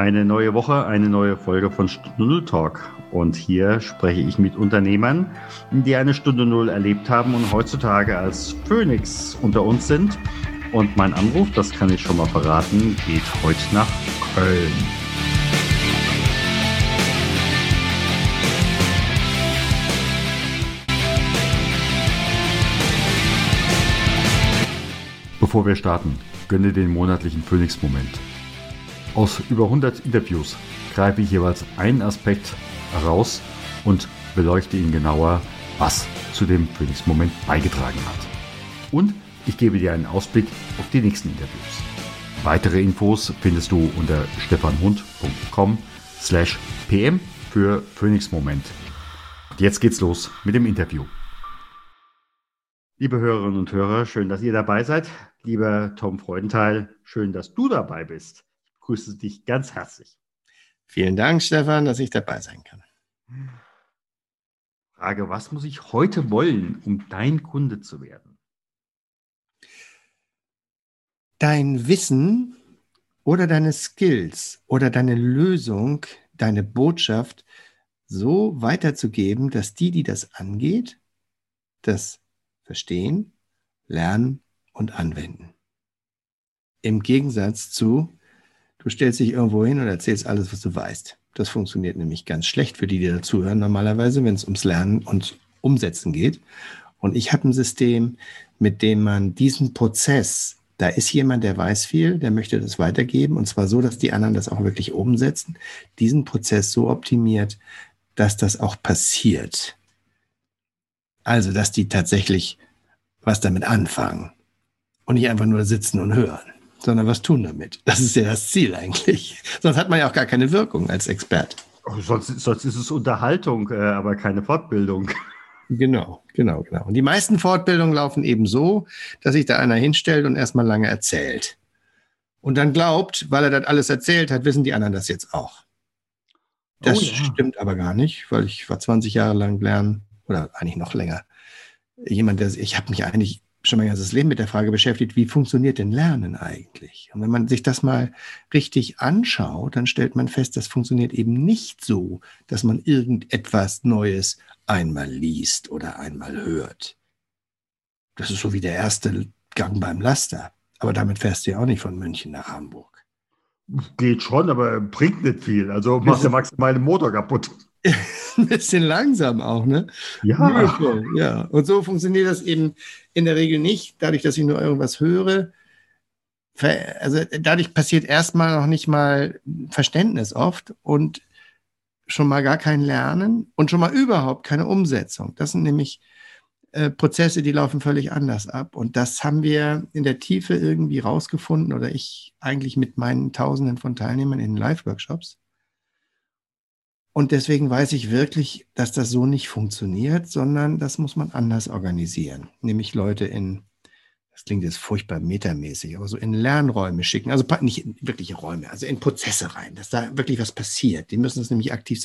Eine neue Woche, eine neue Folge von Stunde Null Talk. Und hier spreche ich mit Unternehmern, die eine Stunde Null erlebt haben und heutzutage als Phoenix unter uns sind. Und mein Anruf, das kann ich schon mal verraten, geht heute nach Köln. Bevor wir starten, gönne den monatlichen Phoenix-Moment. Aus über 100 Interviews greife ich jeweils einen Aspekt heraus und beleuchte ihn genauer, was zu dem Phoenix-Moment beigetragen hat. Und ich gebe dir einen Ausblick auf die nächsten Interviews. Weitere Infos findest du unter stefanhund.com slash pm für Phoenix Moment. Und jetzt geht's los mit dem Interview. Liebe Hörerinnen und Hörer, schön, dass ihr dabei seid. Lieber Tom Freudenthal, schön, dass du dabei bist. Ich begrüße dich ganz herzlich. Vielen Dank, Stefan, dass ich dabei sein kann. Frage, was muss ich heute wollen, um dein Kunde zu werden? Dein Wissen oder deine Skills oder deine Lösung, deine Botschaft so weiterzugeben, dass die, die das angeht, das verstehen, lernen und anwenden. Im Gegensatz zu, du stellst dich irgendwo hin und erzählst alles, was du weißt. Das funktioniert nämlich ganz schlecht für die, die dazuhören, normalerweise, wenn es ums Lernen und Umsetzen geht. Und ich habe ein System, mit dem man diesen Prozess, da ist jemand, der weiß viel, der möchte das weitergeben, und zwar so, dass die anderen das auch wirklich umsetzen, diesen Prozess so optimiert, dass das auch passiert. Also, dass die tatsächlich was damit anfangen und nicht einfach nur sitzen und hören, sondern was tun damit. Das ist ja das Ziel eigentlich. Sonst hat man ja auch gar keine Wirkung als Experte. Oh, sonst, sonst ist es Unterhaltung, äh, aber keine Fortbildung. Genau, genau, genau. Und die meisten Fortbildungen laufen eben so, dass sich da einer hinstellt und erstmal lange erzählt. Und dann glaubt, weil er das alles erzählt hat, wissen die anderen das jetzt auch. Das oh, ja. stimmt aber gar nicht, weil ich war 20 Jahre lang lernen oder eigentlich noch länger. Jemand, der ich habe mich eigentlich schon mein ganzes Leben mit der Frage beschäftigt, wie funktioniert denn Lernen eigentlich? Und wenn man sich das mal richtig anschaut, dann stellt man fest, das funktioniert eben nicht so, dass man irgendetwas Neues einmal liest oder einmal hört. Das ist so wie der erste Gang beim Laster. Aber damit fährst du ja auch nicht von München nach Hamburg. Geht schon, aber bringt nicht viel. Also machst du maximal den Motor kaputt. Ein bisschen langsam auch, ne? Ja. Ja. Und so funktioniert das eben in der Regel nicht, dadurch, dass ich nur irgendwas höre. Also dadurch passiert erstmal noch nicht mal Verständnis oft und schon mal gar kein Lernen und schon mal überhaupt keine Umsetzung. Das sind nämlich äh, Prozesse, die laufen völlig anders ab. Und das haben wir in der Tiefe irgendwie rausgefunden oder ich eigentlich mit meinen Tausenden von Teilnehmern in Live-Workshops. Und deswegen weiß ich wirklich, dass das so nicht funktioniert, sondern das muss man anders organisieren. Nämlich Leute in, das klingt jetzt furchtbar metamäßig, aber so in Lernräume schicken. Also nicht in wirkliche Räume, also in Prozesse rein, dass da wirklich was passiert. Die müssen es nämlich aktiv